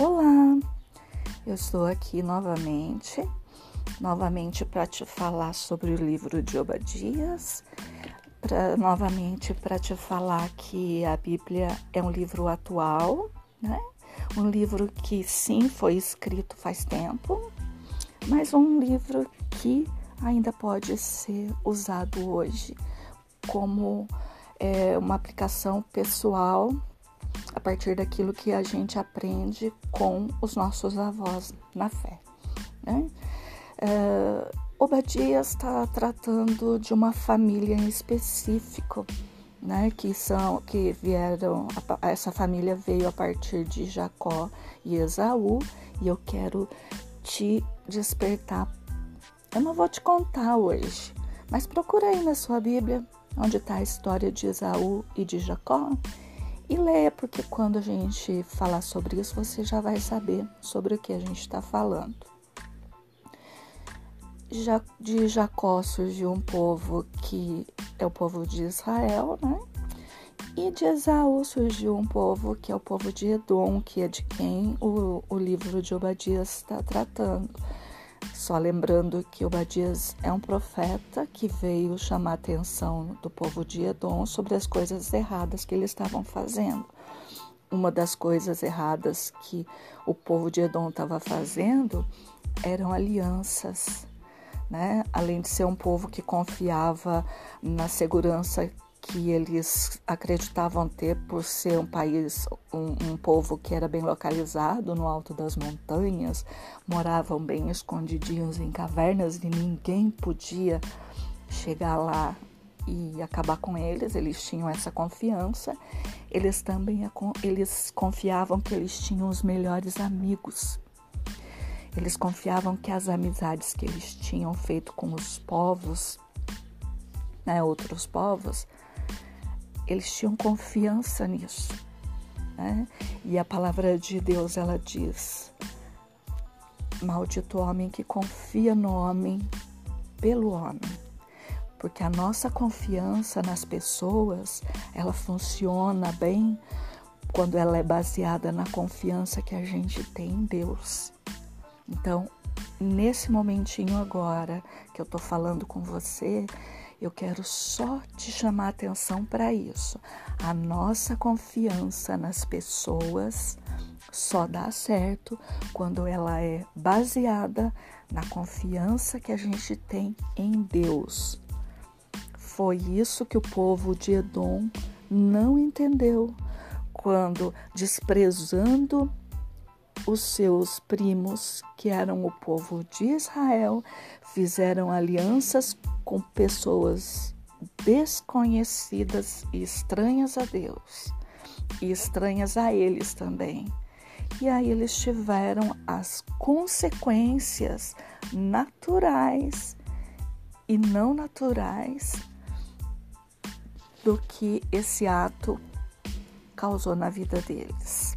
Olá, eu estou aqui novamente, novamente para te falar sobre o livro de Obadias, pra, novamente para te falar que a Bíblia é um livro atual, né? Um livro que sim foi escrito faz tempo, mas um livro que ainda pode ser usado hoje como é, uma aplicação pessoal a partir daquilo que a gente aprende com os nossos avós na fé. Né? É, Obadias está tratando de uma família em específico, né? Que são que vieram essa família veio a partir de Jacó e Esaú e eu quero te despertar. Eu não vou te contar hoje, mas procura aí na sua Bíblia onde está a história de Esaú e de Jacó e leia, porque quando a gente falar sobre isso, você já vai saber sobre o que a gente está falando. De Jacó surgiu um povo que é o povo de Israel, né? E de Esaú surgiu um povo que é o povo de Edom, que é de quem o, o livro de Obadias está tratando. Só lembrando que Obadias é um profeta que veio chamar a atenção do povo de Edom sobre as coisas erradas que eles estavam fazendo. Uma das coisas erradas que o povo de Edom estava fazendo eram alianças, né? Além de ser um povo que confiava na segurança que eles acreditavam ter por ser um país, um, um, povo que era bem localizado no alto das montanhas, moravam bem escondidinhos em cavernas e ninguém podia chegar lá e acabar com eles. Eles tinham essa confiança. Eles também eles confiavam que eles tinham os melhores amigos. Eles confiavam que as amizades que eles tinham feito com os povos, né, outros povos, eles tinham confiança nisso. Né? E a palavra de Deus ela diz: Maldito homem que confia no homem pelo homem. Porque a nossa confiança nas pessoas, ela funciona bem quando ela é baseada na confiança que a gente tem em Deus. Então, nesse momentinho agora que eu tô falando com você, eu quero só te chamar atenção para isso. A nossa confiança nas pessoas só dá certo quando ela é baseada na confiança que a gente tem em Deus. Foi isso que o povo de Edom não entendeu quando, desprezando os seus primos, que eram o povo de Israel, fizeram alianças com pessoas desconhecidas e estranhas a Deus e estranhas a eles também. E aí eles tiveram as consequências naturais e não naturais do que esse ato causou na vida deles.